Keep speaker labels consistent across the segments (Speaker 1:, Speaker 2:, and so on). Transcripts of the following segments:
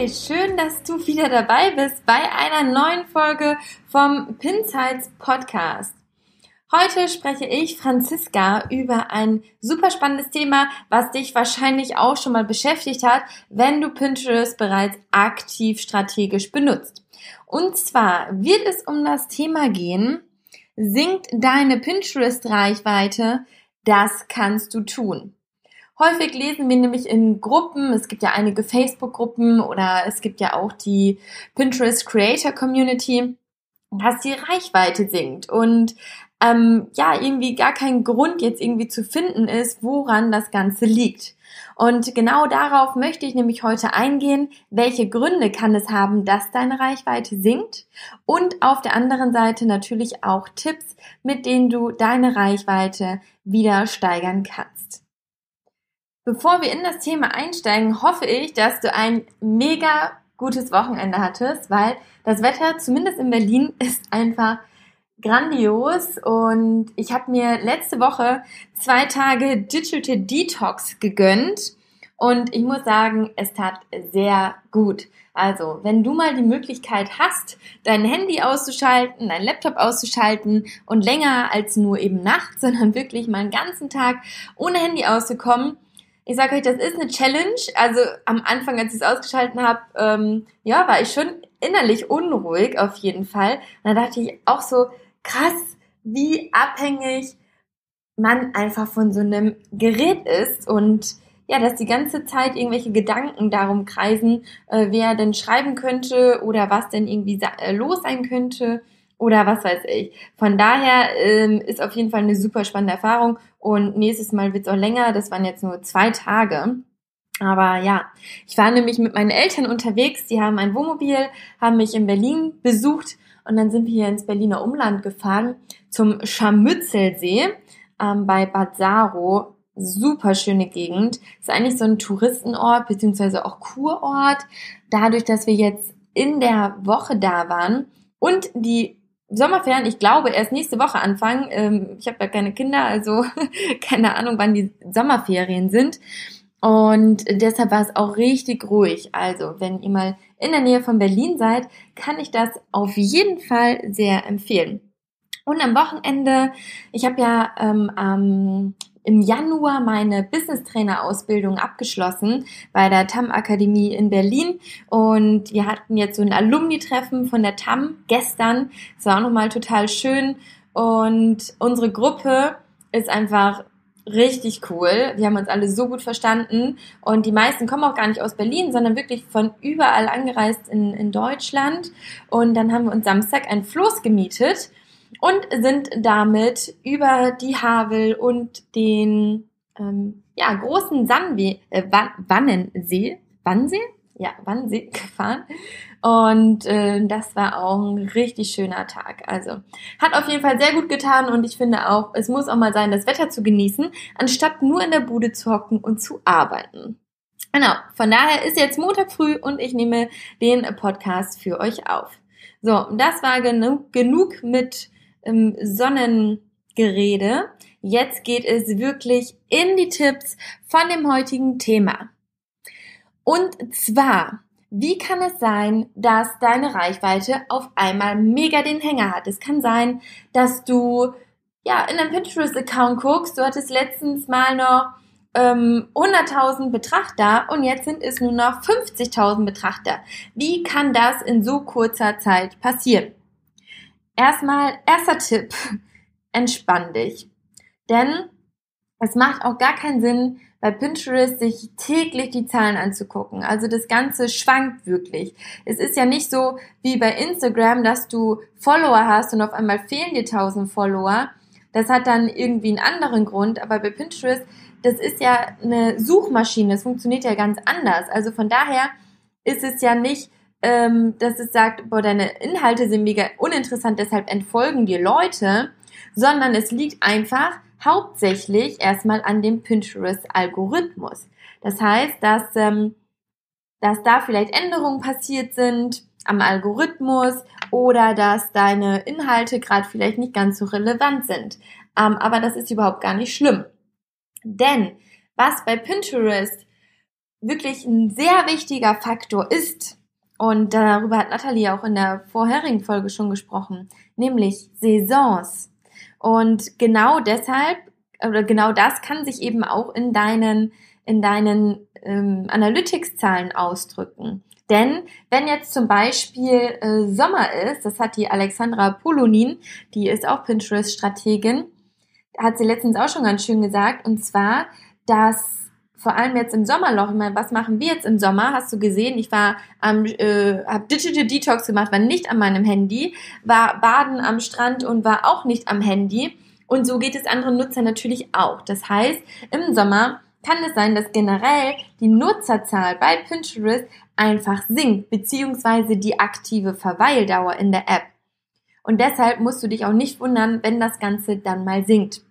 Speaker 1: Hey, schön, dass du wieder dabei bist bei einer neuen Folge vom Pinsights Podcast. Heute spreche ich, Franziska, über ein super spannendes Thema, was dich wahrscheinlich auch schon mal beschäftigt hat, wenn du Pinterest bereits aktiv strategisch benutzt. Und zwar wird es um das Thema gehen, sinkt deine Pinterest-Reichweite? Das kannst du tun. Häufig lesen wir nämlich in Gruppen, es gibt ja einige Facebook-Gruppen oder es gibt ja auch die Pinterest Creator Community, dass die Reichweite sinkt und ähm, ja, irgendwie gar kein Grund jetzt irgendwie zu finden ist, woran das Ganze liegt. Und genau darauf möchte ich nämlich heute eingehen, welche Gründe kann es haben, dass deine Reichweite sinkt und auf der anderen Seite natürlich auch Tipps, mit denen du deine Reichweite wieder steigern kannst. Bevor wir in das Thema einsteigen, hoffe ich, dass du ein mega gutes Wochenende hattest, weil das Wetter, zumindest in Berlin, ist einfach grandios und ich habe mir letzte Woche zwei Tage Digital Detox gegönnt und ich muss sagen, es tat sehr gut. Also, wenn du mal die Möglichkeit hast, dein Handy auszuschalten, dein Laptop auszuschalten und länger als nur eben nachts, sondern wirklich mal einen ganzen Tag ohne Handy auszukommen, ich sage euch, das ist eine Challenge. Also am Anfang, als ich es ausgeschalten habe, ähm, ja, war ich schon innerlich unruhig auf jeden Fall. Und da dachte ich auch so, krass, wie abhängig man einfach von so einem Gerät ist und ja, dass die ganze Zeit irgendwelche Gedanken darum kreisen, äh, wer denn schreiben könnte oder was denn irgendwie äh, los sein könnte oder was weiß ich. Von daher ähm, ist auf jeden Fall eine super spannende Erfahrung und nächstes Mal wird es auch länger. Das waren jetzt nur zwei Tage. Aber ja, ich war nämlich mit meinen Eltern unterwegs. Die haben ein Wohnmobil, haben mich in Berlin besucht und dann sind wir hier ins Berliner Umland gefahren zum Scharmützelsee ähm, bei Bad Saro. Super schöne Gegend. Ist eigentlich so ein Touristenort beziehungsweise auch Kurort. Dadurch, dass wir jetzt in der Woche da waren und die Sommerferien, ich glaube, erst nächste Woche anfangen. Ähm, ich habe ja keine Kinder, also keine Ahnung, wann die Sommerferien sind. Und deshalb war es auch richtig ruhig. Also, wenn ihr mal in der Nähe von Berlin seid, kann ich das auf jeden Fall sehr empfehlen. Und am Wochenende, ich habe ja ähm, am im Januar meine Business Trainer Ausbildung abgeschlossen bei der TAM Akademie in Berlin. Und wir hatten jetzt so ein Alumni Treffen von der TAM gestern. Es war auch nochmal total schön. Und unsere Gruppe ist einfach richtig cool. Wir haben uns alle so gut verstanden. Und die meisten kommen auch gar nicht aus Berlin, sondern wirklich von überall angereist in, in Deutschland. Und dann haben wir uns Samstag ein Floß gemietet und sind damit über die Havel und den ähm, ja, großen Sandweh, äh, Wannensee, Wannsee? Ja, Wannsee gefahren. Und äh, das war auch ein richtig schöner Tag. Also hat auf jeden Fall sehr gut getan und ich finde auch, es muss auch mal sein, das Wetter zu genießen, anstatt nur in der Bude zu hocken und zu arbeiten. Genau, von daher ist jetzt Montag früh und ich nehme den Podcast für euch auf. So, das war genug, genug mit ähm, Sonnengerede. Jetzt geht es wirklich in die Tipps von dem heutigen Thema. Und zwar, wie kann es sein, dass deine Reichweite auf einmal mega den Hänger hat? Es kann sein, dass du ja in deinem Pinterest-Account guckst. Du hattest letztens mal noch ähm, 100.000 Betrachter und jetzt sind es nur noch 50.000 Betrachter. Wie kann das in so kurzer Zeit passieren? Erstmal, erster Tipp, entspann dich. Denn es macht auch gar keinen Sinn, bei Pinterest sich täglich die Zahlen anzugucken. Also das Ganze schwankt wirklich. Es ist ja nicht so wie bei Instagram, dass du Follower hast und auf einmal fehlen dir 1000 Follower. Das hat dann irgendwie einen anderen Grund. Aber bei Pinterest, das ist ja eine Suchmaschine. Das funktioniert ja ganz anders. Also von daher ist es ja nicht ähm, dass es sagt, boah, deine Inhalte sind mega uninteressant, deshalb entfolgen dir Leute, sondern es liegt einfach hauptsächlich erstmal an dem Pinterest-Algorithmus. Das heißt, dass, ähm, dass da vielleicht Änderungen passiert sind am Algorithmus oder dass deine Inhalte gerade vielleicht nicht ganz so relevant sind. Ähm, aber das ist überhaupt gar nicht schlimm. Denn was bei Pinterest wirklich ein sehr wichtiger Faktor ist, und darüber hat Nathalie auch in der vorherigen Folge schon gesprochen, nämlich Saisons. Und genau deshalb, oder genau das kann sich eben auch in deinen, in deinen ähm, Analytics-Zahlen ausdrücken. Denn wenn jetzt zum Beispiel äh, Sommer ist, das hat die Alexandra Polonin, die ist auch Pinterest-Strategin, hat sie letztens auch schon ganz schön gesagt, und zwar, dass vor allem jetzt im Sommerloch, ich meine, was machen wir jetzt im Sommer? Hast du gesehen? Ich war am, äh, habe Digital Detox gemacht, war nicht an meinem Handy, war baden am Strand und war auch nicht am Handy. Und so geht es anderen Nutzern natürlich auch. Das heißt, im Sommer kann es sein, dass generell die Nutzerzahl bei Pinterest einfach sinkt, beziehungsweise die aktive Verweildauer in der App. Und deshalb musst du dich auch nicht wundern, wenn das Ganze dann mal sinkt.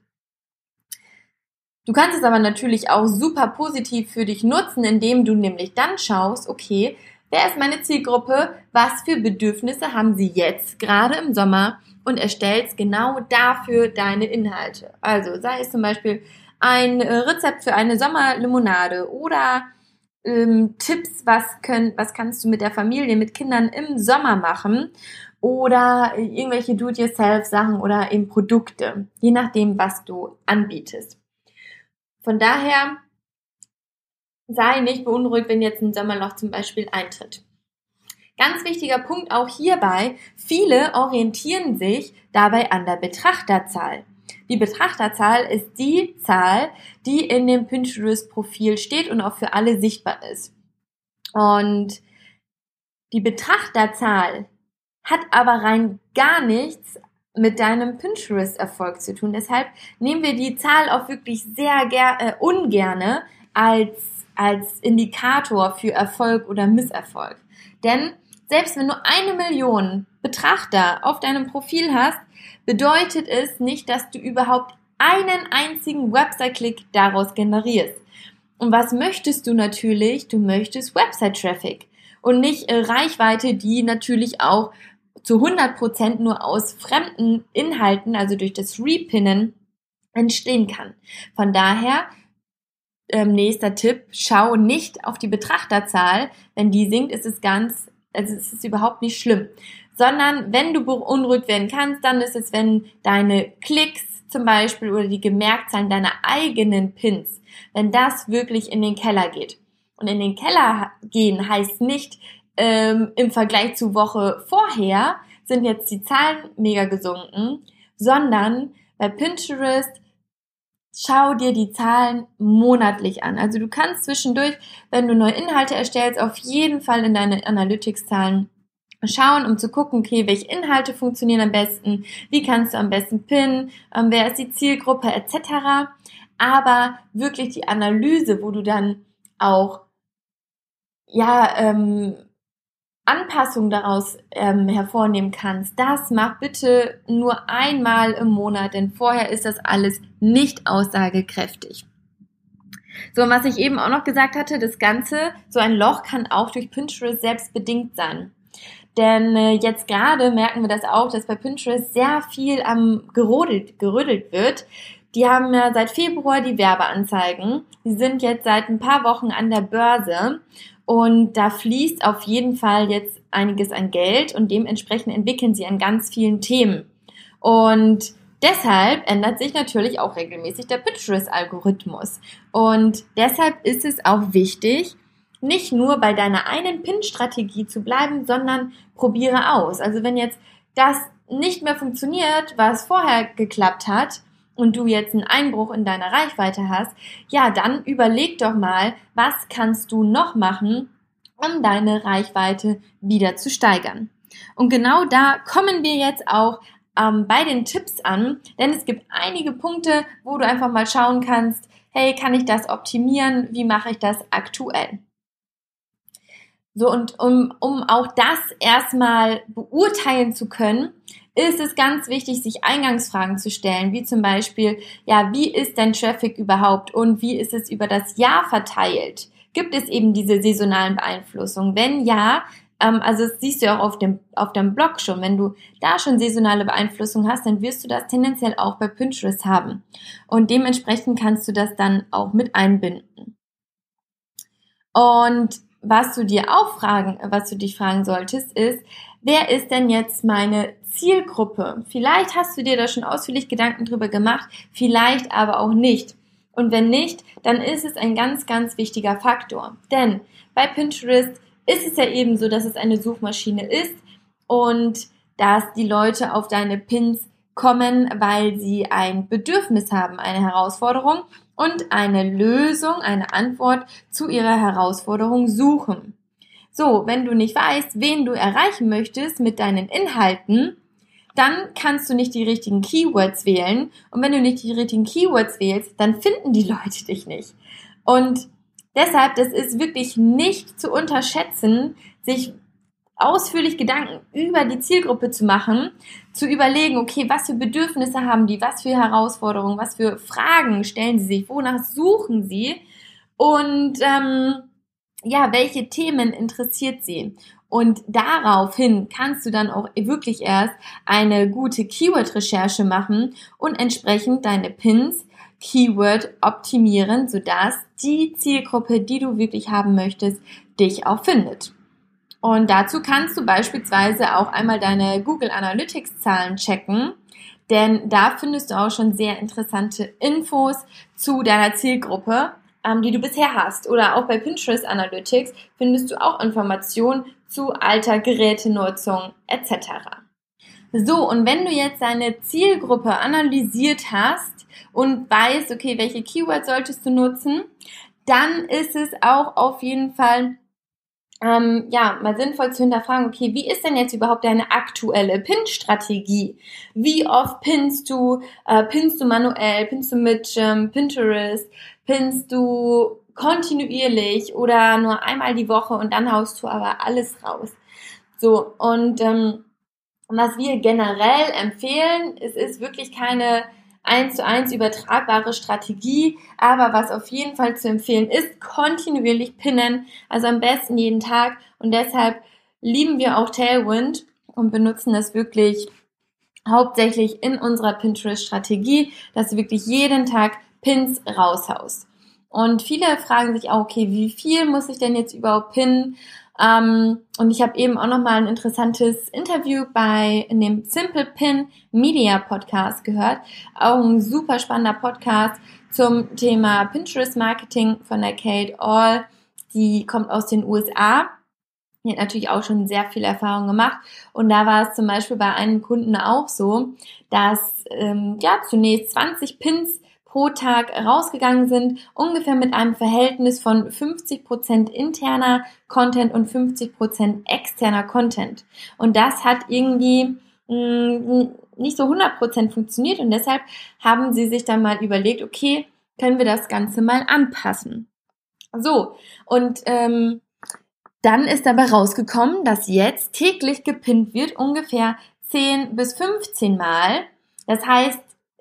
Speaker 1: Du kannst es aber natürlich auch super positiv für dich nutzen, indem du nämlich dann schaust, okay, wer ist meine Zielgruppe, was für Bedürfnisse haben sie jetzt gerade im Sommer und erstellst genau dafür deine Inhalte. Also sei es zum Beispiel ein äh, Rezept für eine Sommerlimonade oder ähm, Tipps, was, können, was kannst du mit der Familie, mit Kindern im Sommer machen oder irgendwelche Do-it-yourself-Sachen oder eben Produkte, je nachdem, was du anbietest. Von daher sei nicht beunruhigt, wenn jetzt ein Sommerloch zum Beispiel eintritt. Ganz wichtiger Punkt auch hierbei, viele orientieren sich dabei an der Betrachterzahl. Die Betrachterzahl ist die Zahl, die in dem Pinterest-Profil steht und auch für alle sichtbar ist. Und die Betrachterzahl hat aber rein gar nichts mit deinem Pinterest-Erfolg zu tun. Deshalb nehmen wir die Zahl auch wirklich sehr äh, ungerne als, als Indikator für Erfolg oder Misserfolg. Denn selbst wenn du eine Million Betrachter auf deinem Profil hast, bedeutet es nicht, dass du überhaupt einen einzigen Website-Klick daraus generierst. Und was möchtest du natürlich? Du möchtest Website-Traffic und nicht äh, Reichweite, die natürlich auch zu 100% nur aus fremden Inhalten, also durch das Repinnen, entstehen kann. Von daher, ähm, nächster Tipp, schau nicht auf die Betrachterzahl. Wenn die sinkt, ist es ganz, also es ist überhaupt nicht schlimm. Sondern wenn du beunruhigt werden kannst, dann ist es, wenn deine Klicks zum Beispiel oder die Gemerktzahlen deiner eigenen Pins, wenn das wirklich in den Keller geht. Und in den Keller gehen heißt nicht, ähm, im Vergleich zu Woche vorher sind jetzt die Zahlen mega gesunken, sondern bei Pinterest schau dir die Zahlen monatlich an. Also du kannst zwischendurch, wenn du neue Inhalte erstellst, auf jeden Fall in deine Analytics-Zahlen schauen, um zu gucken, okay, welche Inhalte funktionieren am besten, wie kannst du am besten pinnen, ähm, wer ist die Zielgruppe etc. Aber wirklich die Analyse, wo du dann auch ja ähm, Anpassung daraus ähm, hervornehmen kannst, das mach bitte nur einmal im Monat, denn vorher ist das alles nicht aussagekräftig. So, und was ich eben auch noch gesagt hatte, das Ganze, so ein Loch kann auch durch Pinterest selbst bedingt sein. Denn äh, jetzt gerade merken wir das auch, dass bei Pinterest sehr viel am gerodelt, gerödelt wird. Die haben ja seit Februar die Werbeanzeigen. Die sind jetzt seit ein paar Wochen an der Börse und da fließt auf jeden Fall jetzt einiges an Geld und dementsprechend entwickeln sie an ganz vielen Themen. Und deshalb ändert sich natürlich auch regelmäßig der Pinterest-Algorithmus. Und deshalb ist es auch wichtig, nicht nur bei deiner einen Pin-Strategie zu bleiben, sondern probiere aus. Also wenn jetzt das nicht mehr funktioniert, was vorher geklappt hat, und du jetzt einen Einbruch in deiner Reichweite hast, ja, dann überleg doch mal, was kannst du noch machen, um deine Reichweite wieder zu steigern. Und genau da kommen wir jetzt auch ähm, bei den Tipps an, denn es gibt einige Punkte, wo du einfach mal schauen kannst, hey, kann ich das optimieren? Wie mache ich das aktuell? So, und um, um auch das erstmal beurteilen zu können, ist es ganz wichtig, sich Eingangsfragen zu stellen, wie zum Beispiel, ja, wie ist denn Traffic überhaupt und wie ist es über das Jahr verteilt? Gibt es eben diese saisonalen Beeinflussungen? Wenn ja, ähm, also das siehst du ja auch auf dem, auf deinem Blog schon, wenn du da schon saisonale Beeinflussung hast, dann wirst du das tendenziell auch bei Pinterest haben. Und dementsprechend kannst du das dann auch mit einbinden. Und was du dir auch fragen, was du dich fragen solltest, ist, wer ist denn jetzt meine Zielgruppe? Vielleicht hast du dir da schon ausführlich Gedanken drüber gemacht, vielleicht aber auch nicht. Und wenn nicht, dann ist es ein ganz, ganz wichtiger Faktor. Denn bei Pinterest ist es ja eben so, dass es eine Suchmaschine ist und dass die Leute auf deine Pins kommen, weil sie ein Bedürfnis haben, eine Herausforderung und eine Lösung, eine Antwort zu ihrer Herausforderung suchen. So, wenn du nicht weißt, wen du erreichen möchtest mit deinen Inhalten, dann kannst du nicht die richtigen Keywords wählen. Und wenn du nicht die richtigen Keywords wählst, dann finden die Leute dich nicht. Und deshalb, das ist wirklich nicht zu unterschätzen, sich ausführlich Gedanken über die Zielgruppe zu machen, zu überlegen, okay, was für Bedürfnisse haben die, was für Herausforderungen, was für Fragen stellen sie sich, wonach suchen sie und ähm, ja, welche Themen interessiert sie. Und daraufhin kannst du dann auch wirklich erst eine gute Keyword-Recherche machen und entsprechend deine Pins Keyword optimieren, sodass die Zielgruppe, die du wirklich haben möchtest, dich auch findet. Und dazu kannst du beispielsweise auch einmal deine Google Analytics Zahlen checken, denn da findest du auch schon sehr interessante Infos zu deiner Zielgruppe, ähm, die du bisher hast. Oder auch bei Pinterest Analytics findest du auch Informationen zu Alter, Gerätenutzung etc. So, und wenn du jetzt deine Zielgruppe analysiert hast und weißt, okay, welche Keywords solltest du nutzen, dann ist es auch auf jeden Fall ähm, ja, mal sinnvoll zu hinterfragen, okay, wie ist denn jetzt überhaupt deine aktuelle Pin-Strategie? Wie oft pinst du? Äh, pinst du manuell? Pinst du mit ähm, Pinterest? Pinst du kontinuierlich oder nur einmal die Woche und dann haust du aber alles raus? So, und ähm, was wir generell empfehlen, es ist wirklich keine eins zu eins übertragbare Strategie, aber was auf jeden Fall zu empfehlen ist, kontinuierlich pinnen, also am besten jeden Tag und deshalb lieben wir auch Tailwind und benutzen das wirklich hauptsächlich in unserer Pinterest-Strategie, dass du wirklich jeden Tag Pins raushaust. Und viele fragen sich auch, okay, wie viel muss ich denn jetzt überhaupt pinnen? Ähm, und ich habe eben auch noch mal ein interessantes Interview bei in dem Simple Pin Media Podcast gehört. Auch ein super spannender Podcast zum Thema Pinterest Marketing von der Kate All. Die kommt aus den USA. Die hat natürlich auch schon sehr viel Erfahrung gemacht. Und da war es zum Beispiel bei einem Kunden auch so, dass ähm, ja zunächst 20 Pins pro Tag rausgegangen sind, ungefähr mit einem Verhältnis von 50% interner Content und 50% externer Content. Und das hat irgendwie mm, nicht so 100% funktioniert und deshalb haben sie sich dann mal überlegt, okay, können wir das Ganze mal anpassen. So, und ähm, dann ist dabei rausgekommen, dass jetzt täglich gepinnt wird, ungefähr 10 bis 15 Mal. Das heißt,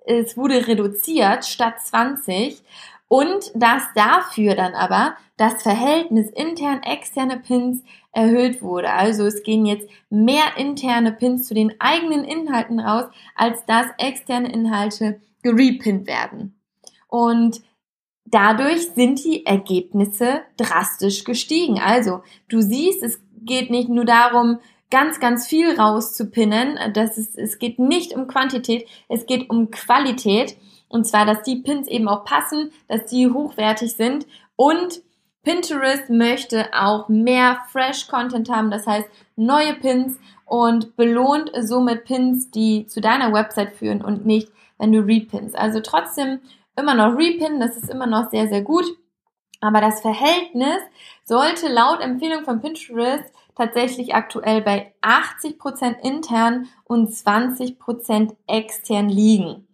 Speaker 1: es wurde reduziert statt 20 und dass dafür dann aber das Verhältnis intern-externe Pins erhöht wurde. Also es gehen jetzt mehr interne Pins zu den eigenen Inhalten raus, als dass externe Inhalte gerepinnt werden. Und dadurch sind die Ergebnisse drastisch gestiegen. Also du siehst, es geht nicht nur darum, ganz, ganz viel rauszupinnen. Das ist, es geht nicht um Quantität, es geht um Qualität. Und zwar, dass die Pins eben auch passen, dass die hochwertig sind. Und Pinterest möchte auch mehr Fresh Content haben, das heißt neue Pins und belohnt somit Pins, die zu deiner Website führen und nicht, wenn du repins. Also trotzdem immer noch repin, das ist immer noch sehr, sehr gut. Aber das Verhältnis sollte laut Empfehlung von Pinterest tatsächlich aktuell bei 80% intern und 20% extern liegen.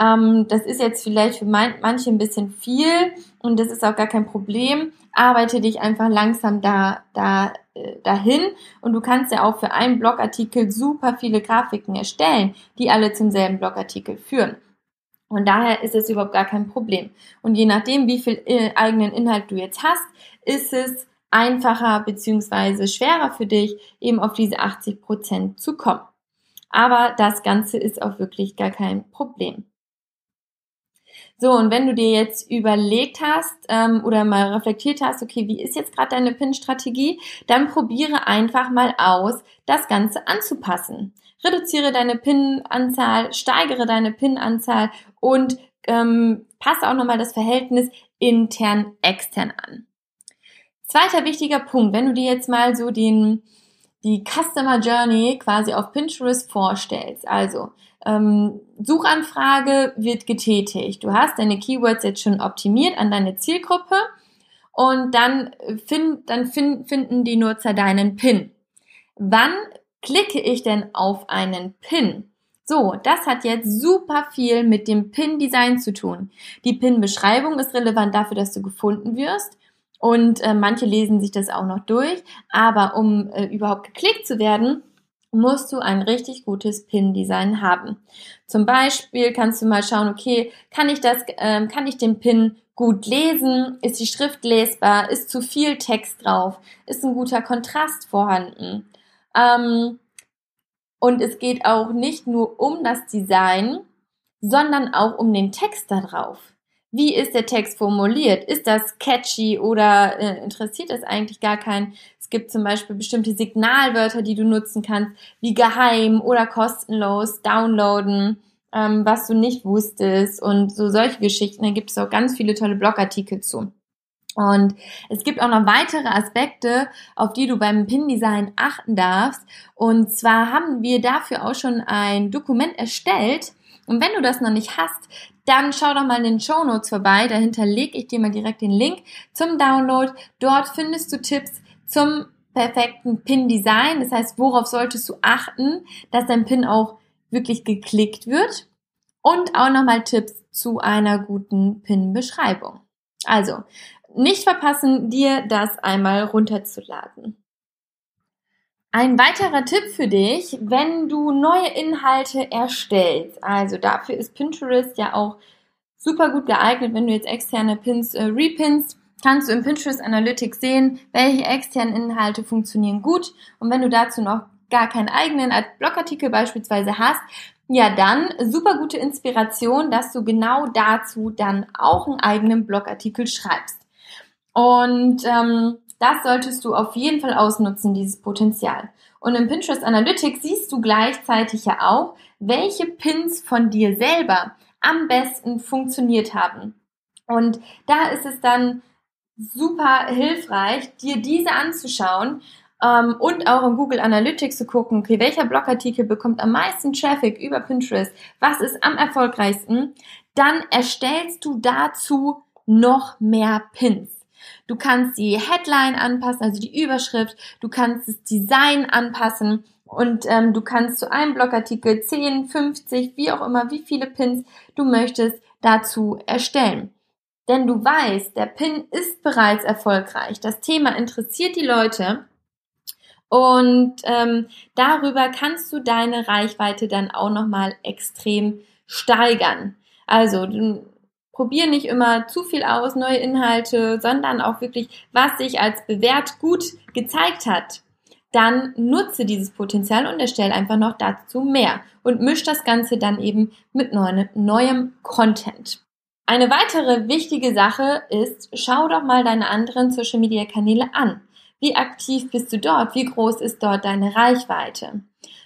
Speaker 1: Ähm, das ist jetzt vielleicht für mein, manche ein bisschen viel und das ist auch gar kein Problem. Arbeite dich einfach langsam da, da, äh, dahin und du kannst ja auch für einen Blogartikel super viele Grafiken erstellen, die alle zum selben Blogartikel führen. Und daher ist es überhaupt gar kein Problem. Und je nachdem, wie viel äh, eigenen Inhalt du jetzt hast, ist es einfacher beziehungsweise schwerer für dich, eben auf diese 80 Prozent zu kommen. Aber das Ganze ist auch wirklich gar kein Problem. So, und wenn du dir jetzt überlegt hast ähm, oder mal reflektiert hast, okay, wie ist jetzt gerade deine PIN-Strategie, dann probiere einfach mal aus, das Ganze anzupassen. Reduziere deine PIN-Anzahl, steigere deine PIN-Anzahl und ähm, passe auch nochmal das Verhältnis intern-extern an. Zweiter wichtiger Punkt, wenn du dir jetzt mal so den, die Customer Journey quasi auf Pinterest vorstellst, also ähm, Suchanfrage wird getätigt. Du hast deine Keywords jetzt schon optimiert an deine Zielgruppe und dann, find, dann find, finden die Nutzer deinen Pin. Wann klicke ich denn auf einen Pin? So, das hat jetzt super viel mit dem Pin-Design zu tun. Die Pin-Beschreibung ist relevant dafür, dass du gefunden wirst. Und äh, manche lesen sich das auch noch durch. Aber um äh, überhaupt geklickt zu werden, musst du ein richtig gutes Pin-Design haben. Zum Beispiel kannst du mal schauen, okay, kann ich das, ähm, kann ich den Pin gut lesen? Ist die Schrift lesbar? Ist zu viel Text drauf? Ist ein guter Kontrast vorhanden? Ähm, und es geht auch nicht nur um das Design, sondern auch um den Text da drauf. Wie ist der Text formuliert? Ist das catchy oder äh, interessiert es eigentlich gar keinen? Es gibt zum Beispiel bestimmte Signalwörter, die du nutzen kannst, wie geheim oder kostenlos, downloaden, ähm, was du nicht wusstest und so solche Geschichten. Da gibt es auch ganz viele tolle Blogartikel zu. Und es gibt auch noch weitere Aspekte, auf die du beim Pin-Design achten darfst. Und zwar haben wir dafür auch schon ein Dokument erstellt. Und wenn du das noch nicht hast, dann schau doch mal in den Show Notes vorbei. Dahinter lege ich dir mal direkt den Link zum Download. Dort findest du Tipps zum perfekten Pin-Design. Das heißt, worauf solltest du achten, dass dein Pin auch wirklich geklickt wird. Und auch nochmal Tipps zu einer guten Pin-Beschreibung. Also, nicht verpassen, dir das einmal runterzuladen. Ein weiterer Tipp für dich, wenn du neue Inhalte erstellst. Also dafür ist Pinterest ja auch super gut geeignet, wenn du jetzt externe Pins äh, repinst. Kannst du im Pinterest Analytics sehen, welche externen Inhalte funktionieren gut. Und wenn du dazu noch gar keinen eigenen Blogartikel beispielsweise hast, ja dann super gute Inspiration, dass du genau dazu dann auch einen eigenen Blogartikel schreibst. Und ähm, das solltest du auf jeden Fall ausnutzen, dieses Potenzial. Und im Pinterest Analytics siehst du gleichzeitig ja auch, welche Pins von dir selber am besten funktioniert haben. Und da ist es dann super hilfreich, dir diese anzuschauen ähm, und auch in Google Analytics zu gucken, okay, welcher Blogartikel bekommt am meisten Traffic über Pinterest, was ist am erfolgreichsten, dann erstellst du dazu noch mehr Pins. Du kannst die Headline anpassen, also die Überschrift. Du kannst das Design anpassen. Und ähm, du kannst zu einem Blogartikel 10, 50, wie auch immer, wie viele Pins du möchtest, dazu erstellen. Denn du weißt, der Pin ist bereits erfolgreich. Das Thema interessiert die Leute. Und ähm, darüber kannst du deine Reichweite dann auch nochmal extrem steigern. Also du probier nicht immer zu viel aus, neue Inhalte, sondern auch wirklich, was sich als bewährt gut gezeigt hat. Dann nutze dieses Potenzial und erstelle einfach noch dazu mehr und misch das Ganze dann eben mit neuem, neuem Content. Eine weitere wichtige Sache ist, schau doch mal deine anderen Social Media Kanäle an. Wie aktiv bist du dort? Wie groß ist dort deine Reichweite?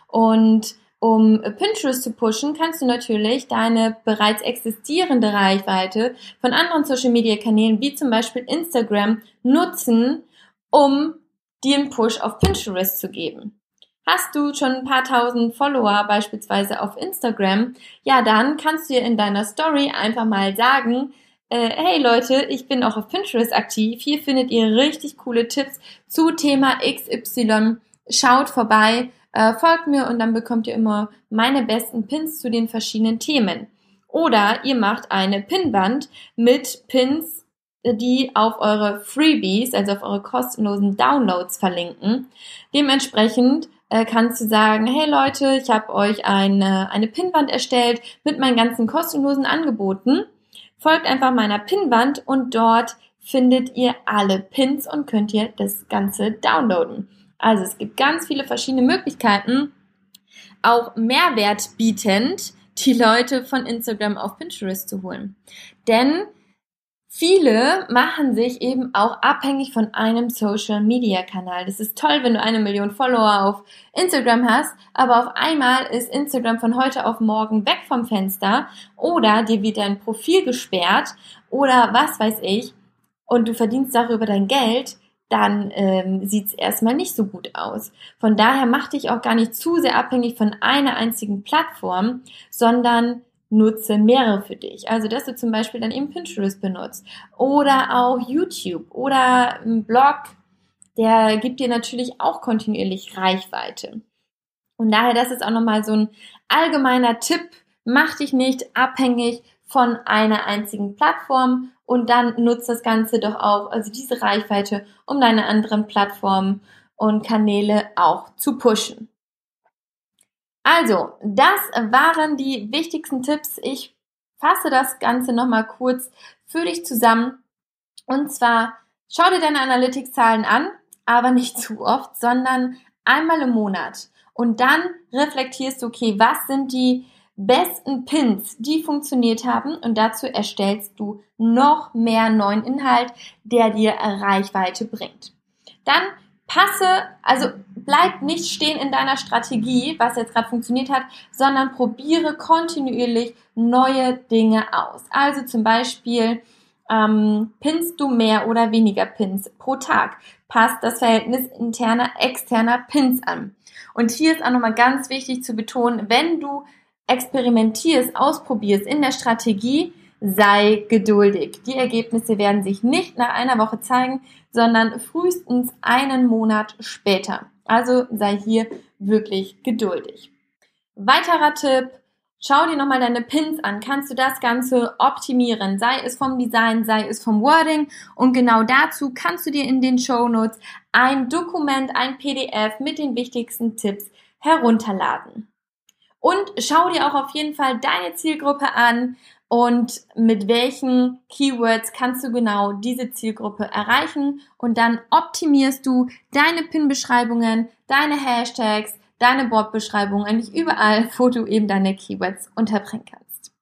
Speaker 1: Und um Pinterest zu pushen, kannst du natürlich deine bereits existierende Reichweite von anderen Social Media Kanälen wie zum Beispiel Instagram nutzen, um dir einen Push auf Pinterest zu geben. Hast du schon ein paar tausend Follower beispielsweise auf Instagram, ja, dann kannst du dir in deiner Story einfach mal sagen, äh, hey Leute, ich bin auch auf Pinterest aktiv. Hier findet ihr richtig coole Tipps zu Thema XY. Schaut vorbei äh, folgt mir und dann bekommt ihr immer meine besten Pins zu den verschiedenen Themen. Oder ihr macht eine Pinwand mit Pins, die auf eure Freebies, also auf eure kostenlosen Downloads verlinken. Dementsprechend äh, kannst du sagen, hey Leute, ich habe euch eine, eine Pinwand erstellt mit meinen ganzen kostenlosen Angeboten. Folgt einfach meiner Pinwand und dort findet ihr alle Pins und könnt ihr das Ganze downloaden. Also es gibt ganz viele verschiedene Möglichkeiten, auch Mehrwert bietend, die Leute von Instagram auf Pinterest zu holen. Denn Viele machen sich eben auch abhängig von einem Social Media Kanal. Das ist toll, wenn du eine Million Follower auf Instagram hast, aber auf einmal ist Instagram von heute auf morgen weg vom Fenster oder dir wird dein Profil gesperrt oder was weiß ich und du verdienst darüber dein Geld, dann ähm, sieht es erstmal nicht so gut aus. Von daher mach dich auch gar nicht zu sehr abhängig von einer einzigen Plattform, sondern nutze mehrere für dich. Also, dass du zum Beispiel dann eben Pinterest benutzt oder auch YouTube oder ein Blog, der gibt dir natürlich auch kontinuierlich Reichweite. Und daher, das ist auch nochmal so ein allgemeiner Tipp. Mach dich nicht abhängig von einer einzigen Plattform und dann nutzt das Ganze doch auch, also diese Reichweite, um deine anderen Plattformen und Kanäle auch zu pushen. Also, das waren die wichtigsten Tipps. Ich fasse das Ganze nochmal kurz für dich zusammen. Und zwar, schau dir deine Analytics-Zahlen an, aber nicht zu oft, sondern einmal im Monat. Und dann reflektierst du, okay, was sind die besten Pins, die funktioniert haben und dazu erstellst du noch mehr neuen Inhalt, der dir Reichweite bringt. Dann passe, also bleib nicht stehen in deiner Strategie, was jetzt gerade funktioniert hat, sondern probiere kontinuierlich neue Dinge aus. Also zum Beispiel ähm, pinst du mehr oder weniger Pins pro Tag. Passt das Verhältnis interner, externer Pins an. Und hier ist auch nochmal ganz wichtig zu betonen, wenn du experimentierst, ausprobierst in der Strategie, sei geduldig. Die Ergebnisse werden sich nicht nach einer Woche zeigen, sondern frühestens einen Monat später. Also sei hier wirklich geduldig. Weiterer Tipp, schau dir nochmal deine Pins an. Kannst du das Ganze optimieren? Sei es vom Design, sei es vom Wording. Und genau dazu kannst du dir in den Show Notes ein Dokument, ein PDF mit den wichtigsten Tipps herunterladen. Und schau dir auch auf jeden Fall deine Zielgruppe an und mit welchen Keywords kannst du genau diese Zielgruppe erreichen und dann optimierst du deine Pin-Beschreibungen, deine Hashtags, deine Bot-Beschreibungen, eigentlich überall, wo du eben deine Keywords unterbringen kannst.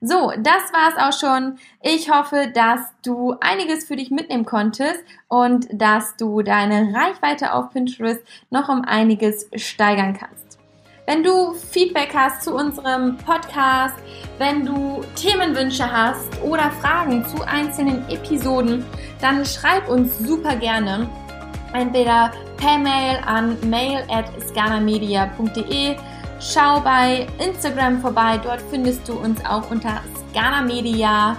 Speaker 1: So, das war's auch schon. Ich hoffe, dass du einiges für dich mitnehmen konntest und dass du deine Reichweite auf Pinterest noch um einiges steigern kannst. Wenn du Feedback hast zu unserem Podcast, wenn du Themenwünsche hast oder Fragen zu einzelnen Episoden, dann schreib uns super gerne. Entweder per Mail an mail at scanamedia.de. Schau bei Instagram vorbei, dort findest du uns auch unter Scanamedia.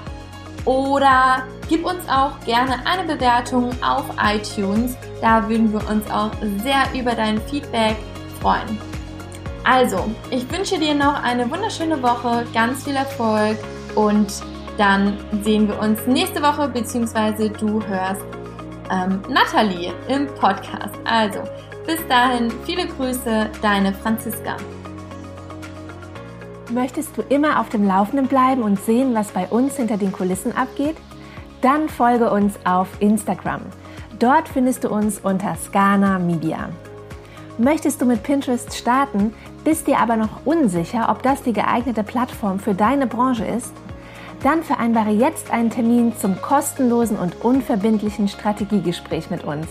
Speaker 1: Oder gib uns auch gerne eine Bewertung auf iTunes. Da würden wir uns auch sehr über dein Feedback freuen. Also, ich wünsche dir noch eine wunderschöne Woche, ganz viel Erfolg und dann sehen wir uns nächste Woche, beziehungsweise du hörst ähm, Nathalie im Podcast. Also, bis dahin, viele Grüße, deine Franziska.
Speaker 2: Möchtest du immer auf dem Laufenden bleiben und sehen, was bei uns hinter den Kulissen abgeht? Dann folge uns auf Instagram. Dort findest du uns unter Scana Media. Möchtest du mit Pinterest starten, bist dir aber noch unsicher, ob das die geeignete Plattform für deine Branche ist? Dann vereinbare jetzt einen Termin zum kostenlosen und unverbindlichen Strategiegespräch mit uns.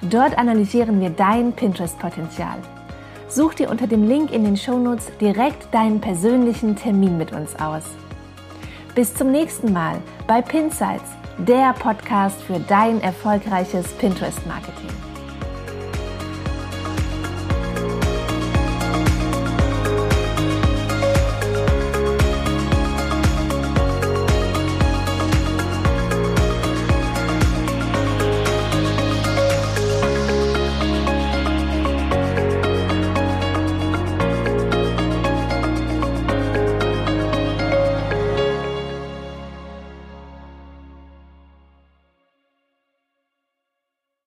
Speaker 2: Dort analysieren wir dein Pinterest-Potenzial. Such dir unter dem Link in den Shownotes direkt deinen persönlichen Termin mit uns aus. Bis zum nächsten Mal bei Pinsights, der Podcast für dein erfolgreiches Pinterest-Marketing.